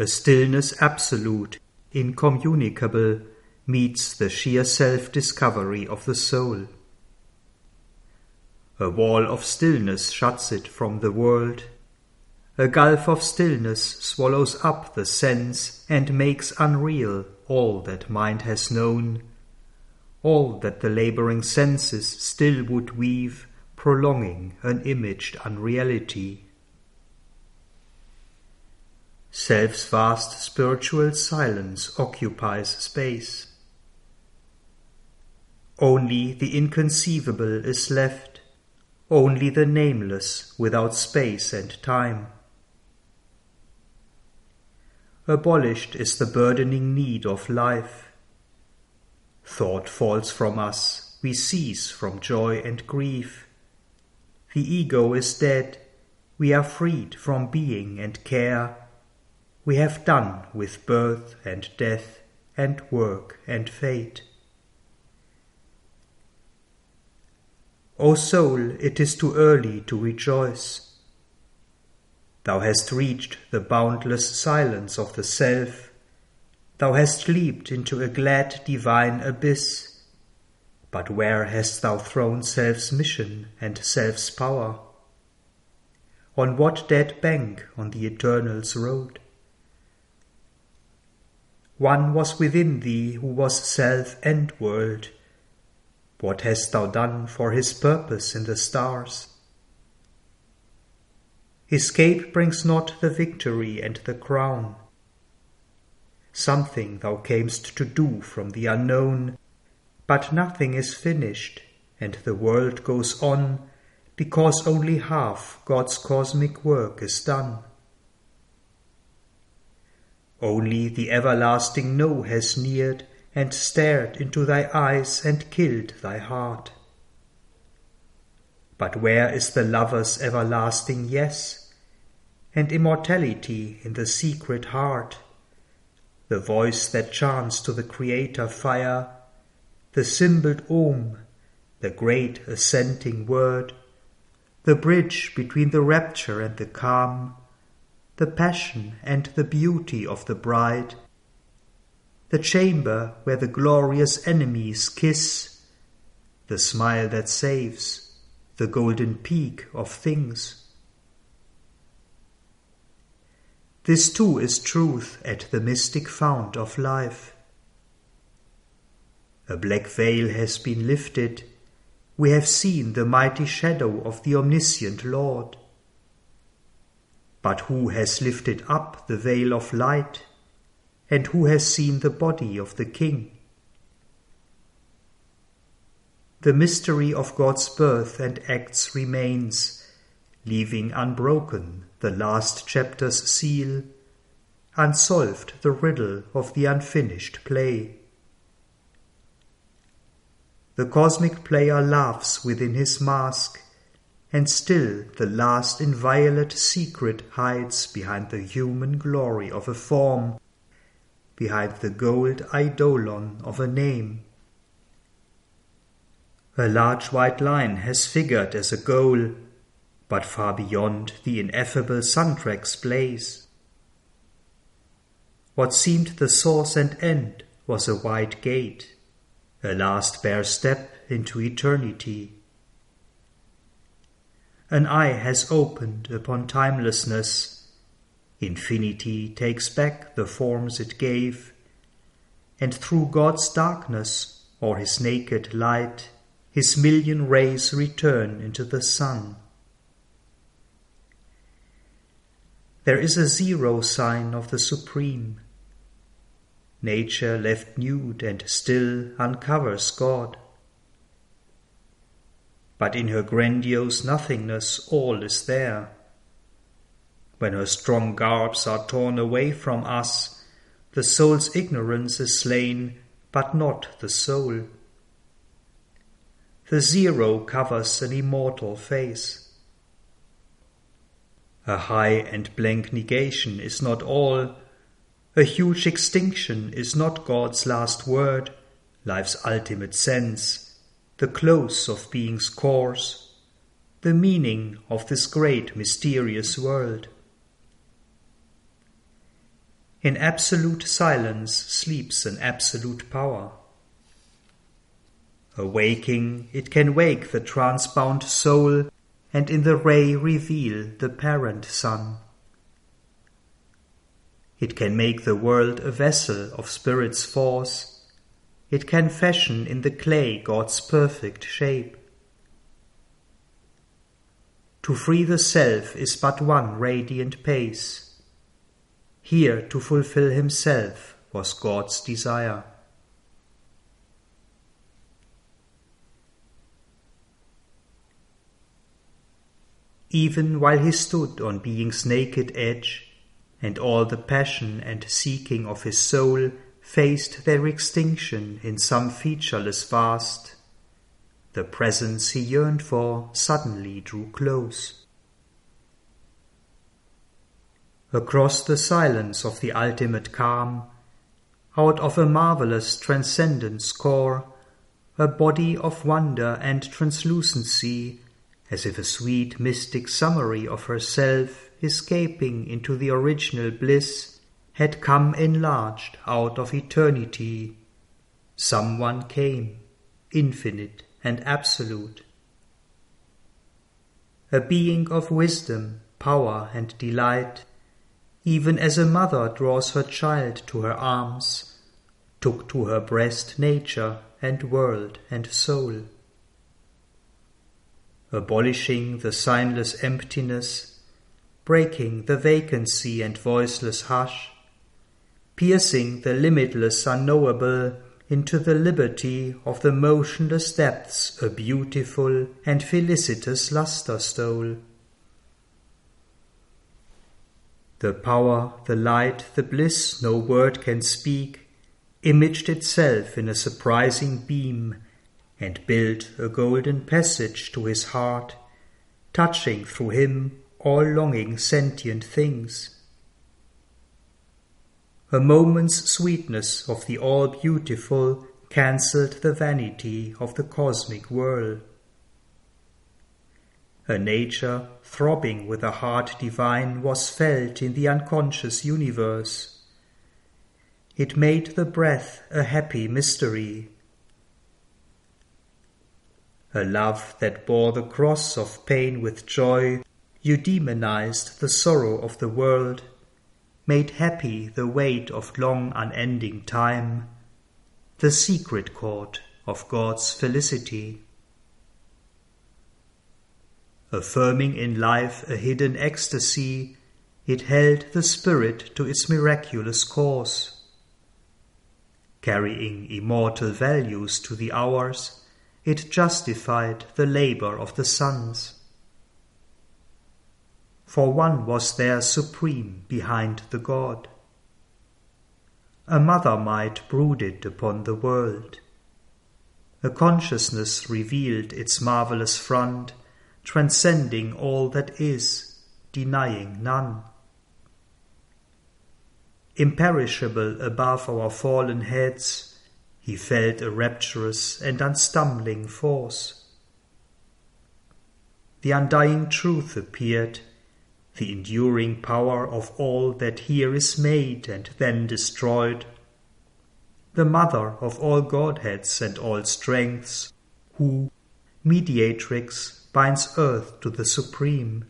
A stillness absolute, incommunicable, meets the sheer self discovery of the soul. A wall of stillness shuts it from the world. A gulf of stillness swallows up the sense and makes unreal all that mind has known, all that the laboring senses still would weave, prolonging an imaged unreality. Self's vast spiritual silence occupies space. Only the inconceivable is left only the nameless without space and time. Abolished is the burdening need of life. Thought falls from us, we cease from joy and grief. The ego is dead, we are freed from being and care. We have done with birth and death and work and fate. O soul, it is too early to rejoice. Thou hast reached the boundless silence of the self. Thou hast leaped into a glad divine abyss. But where hast thou thrown self's mission and self's power? On what dead bank on the Eternal's road? One was within thee who was self and world what hast thou done for his purpose in the stars? Escape brings not the victory and the crown. Something thou camest to do from the unknown, but nothing is finished, and the world goes on because only half God's cosmic work is done. Only the everlasting No has neared and stared into thy eyes and killed thy heart. But where is the lover's everlasting yes, and immortality in the secret heart, the voice that chants to the Creator fire, the symboled Om, the great assenting word, the bridge between the rapture and the calm, the passion and the beauty of the bride, the chamber where the glorious enemies kiss, the smile that saves, the golden peak of things. This too is truth at the mystic fount of life. A black veil has been lifted, we have seen the mighty shadow of the omniscient Lord. But who has lifted up the veil of light? and who has seen the body of the King? The mystery of God's birth and acts remains, leaving unbroken the last chapter's seal, unsolved the riddle of the unfinished play. The cosmic player laughs within his mask, and still the last inviolate secret hides behind the human glory of a form behind the gold eidolon of a name. A large white line has figured as a goal, but far beyond the ineffable sun-track's blaze. What seemed the source and end was a wide gate, a last bare step into eternity. An eye has opened upon timelessness Infinity takes back the forms it gave, and through God's darkness or his naked light, his million rays return into the sun. There is a zero sign of the Supreme. Nature left nude and still uncovers God. But in her grandiose nothingness all is there when her strong garbs are torn away from us, the soul's ignorance is slain, but not the soul. The zero covers an immortal face. A high and blank negation is not all. A huge extinction is not God's last word, life's ultimate sense, the close of being's course, the meaning of this great mysterious world. In absolute silence sleeps an absolute power. Awaking, it can wake the transbound soul and in the ray reveal the parent sun. It can make the world a vessel of Spirit's force. It can fashion in the clay God's perfect shape. To free the self is but one radiant pace. Here to fulfill himself was God's desire. Even while he stood on being's naked edge, and all the passion and seeking of his soul faced their extinction in some featureless vast, the presence he yearned for suddenly drew close. Across the silence of the ultimate calm, out of a marvelous transcendent score, a body of wonder and translucency, as if a sweet mystic summary of herself escaping into the original bliss, had come enlarged out of eternity. Someone came, infinite and absolute. A being of wisdom, power, and delight, even as a mother draws her child to her arms, took to her breast nature and world and soul. Abolishing the signless emptiness, breaking the vacancy and voiceless hush, piercing the limitless unknowable into the liberty of the motionless depths a beautiful and felicitous lustre stole. The power, the light, the bliss no word can speak, imaged itself in a surprising beam, and built a golden passage to his heart, touching through him all longing sentient things a moment's sweetness of the all beautiful cancelled the vanity of the cosmic whirl. A nature throbbing with a heart divine was felt in the unconscious universe. It made the breath a happy mystery. A love that bore the cross of pain with joy eudaemonized the sorrow of the world made happy the weight of long unending time, the secret chord of God's felicity. Affirming in life a hidden ecstasy, it held the spirit to its miraculous course. Carrying immortal values to the hours, it justified the labor of the suns for one was there supreme behind the God. A mother might brooded upon the world. A consciousness revealed its marvelous front, transcending all that is, denying none. Imperishable above our fallen heads, he felt a rapturous and unstumbling force. The undying truth appeared the enduring power of all that here is made and then destroyed, the mother of all Godheads and all strengths, who, mediatrix, binds earth to the supreme.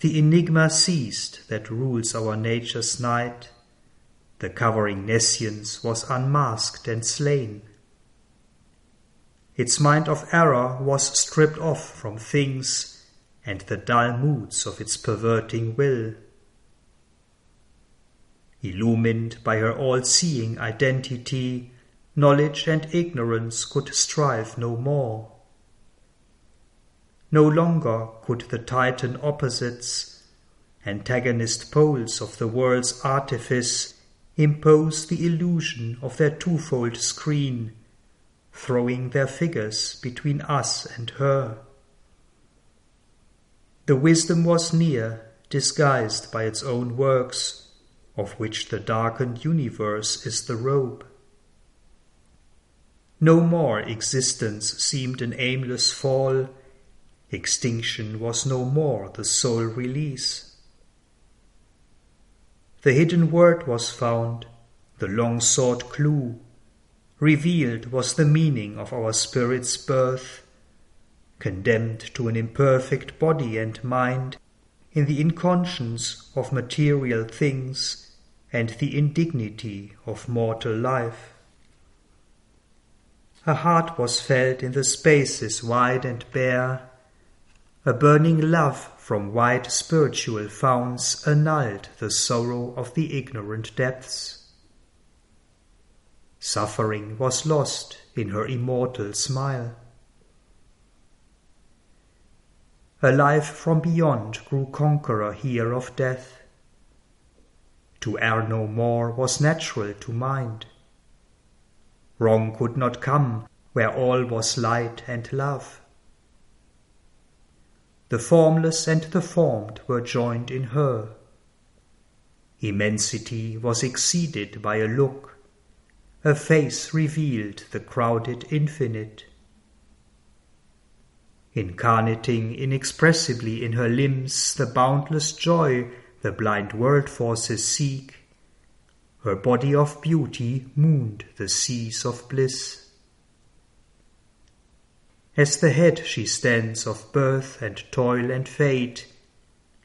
The enigma ceased that rules our nature's night. The covering nescience was unmasked and slain. Its mind of error was stripped off from things and the dull moods of its perverting will. Illumined by her all seeing identity, knowledge and ignorance could strive no more. No longer could the Titan opposites, antagonist poles of the world's artifice, impose the illusion of their twofold screen throwing their figures between us and her. The wisdom was near, disguised by its own works, of which the darkened universe is the robe. No more existence seemed an aimless fall, extinction was no more the sole release. the hidden word was found, the long sought clue. Revealed was the meaning of our spirit's birth, condemned to an imperfect body and mind in the inconscience of material things and the indignity of mortal life. A heart was felt in the spaces wide and bare, a burning love from wide spiritual founts annulled the sorrow of the ignorant depths. Suffering was lost in her immortal smile. A life from beyond grew conqueror here of death. To err no more was natural to mind. Wrong could not come where all was light and love. The formless and the formed were joined in her. Immensity was exceeded by a look, a face revealed the crowded infinite. Incarnating inexpressibly in her limbs the boundless joy the blind world forces seek, her body of beauty mooned the seas of bliss. As the head she stands of birth and toil and fate,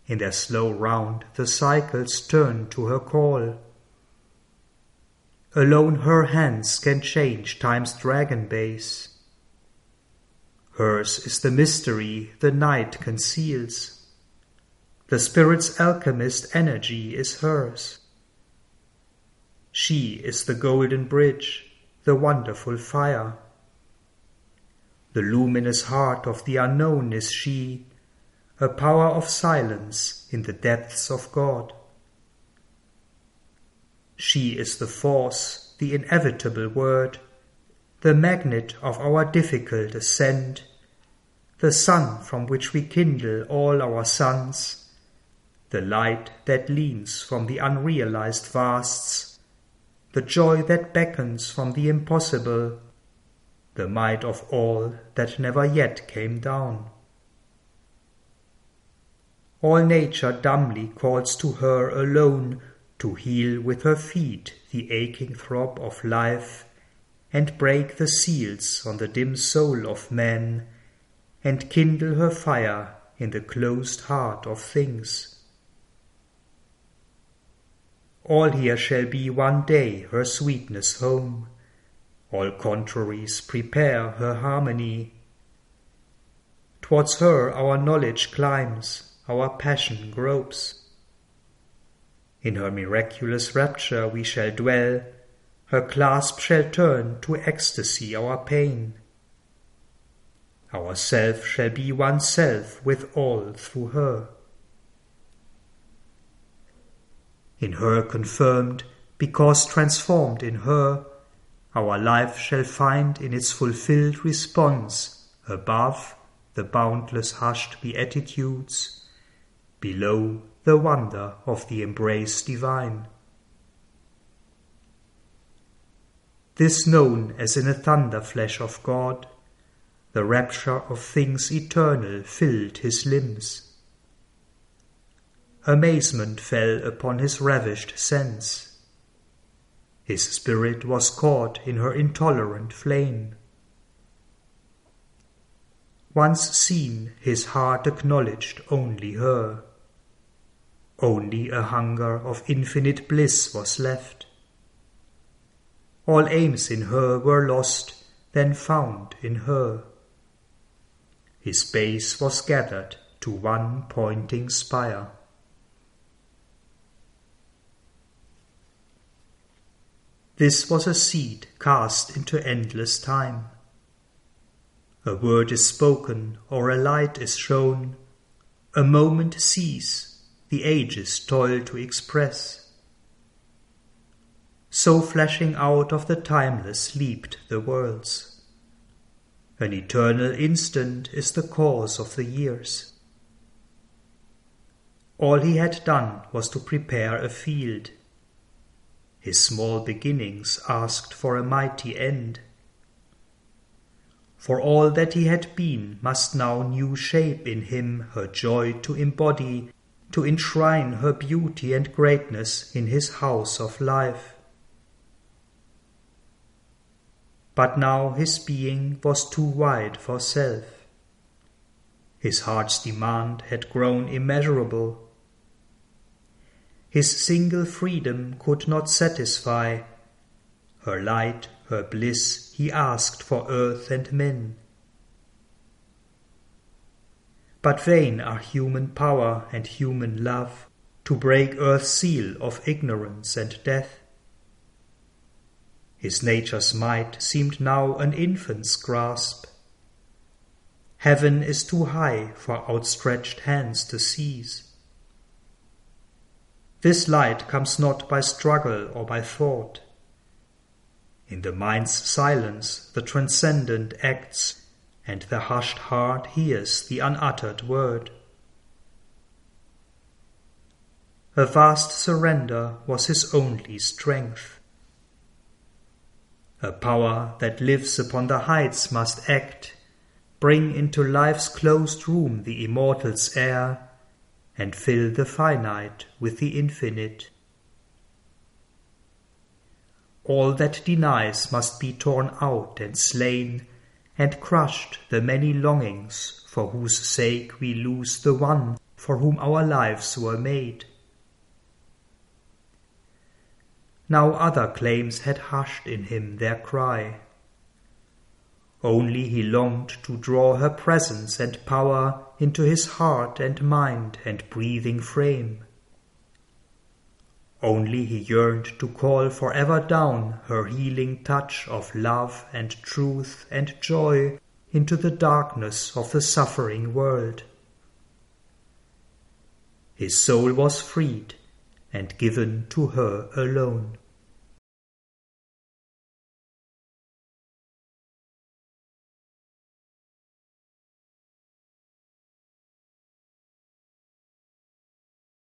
in their slow round the cycles turn to her call. Alone her hands can change time's dragon base. Hers is the mystery the night conceals. The spirit's alchemist energy is hers. She is the golden bridge, the wonderful fire. The luminous heart of the unknown is she, a power of silence in the depths of God. She is the force, the inevitable word, the magnet of our difficult ascent, the sun from which we kindle all our suns, the light that leans from the unrealized vasts, the joy that beckons from the impossible, the might of all that never yet came down. All nature dumbly calls to her alone to heal with her feet the aching throb of life and break the seals on the dim soul of man and kindle her fire in the closed heart of things. All here shall be one day her sweetness home all contraries prepare her harmony. Towards her our knowledge climbs, our passion gropes. In her miraculous rapture we shall dwell, her clasp shall turn to ecstasy our pain. Our self shall be one self with all through her. In her confirmed, because transformed in her, our life shall find in its fulfilled response above the boundless hushed beatitudes, below the wonder of the embrace divine. This known as in a thunder flash of God, the rapture of things eternal filled his limbs. Amazement fell upon his ravished sense his spirit was caught in her intolerant flame. Once seen, his heart acknowledged only her. Only a hunger of infinite bliss was left. All aims in her were lost, then found in her. His base was gathered to one pointing spire. This was a seed cast into endless time. A word is spoken or a light is shown, a moment cease, the ages toil to express. So flashing out of the timeless leaped the worlds. An eternal instant is the cause of the years. All he had done was to prepare a field his small beginnings asked for a mighty end. For all that he had been must now new shape in him her joy to embody, to enshrine her beauty and greatness in his house of life. But now his being was too wide for self. His heart's demand had grown immeasurable. His single freedom could not satisfy. Her light, her bliss, he asked for earth and men. But vain are human power and human love to break earth's seal of ignorance and death. His nature's might seemed now an infant's grasp. Heaven is too high for outstretched hands to seize. This light comes not by struggle or by thought. In the mind's silence the transcendent acts and the hushed heart hears the unuttered word. A vast surrender was his only strength. A power that lives upon the heights must act, bring into life's closed room the immortal's air, and fill the finite with the infinite. All that denies must be torn out and slain and crushed the many longings for whose sake we lose the one for whom our lives were made. Now other claims had hushed in him their cry. Only he longed to draw her presence and power into his heart and mind and breathing frame. Only he yearned to call forever down her healing touch of love and truth and joy into the darkness of the suffering world. His soul was freed and given to her alone.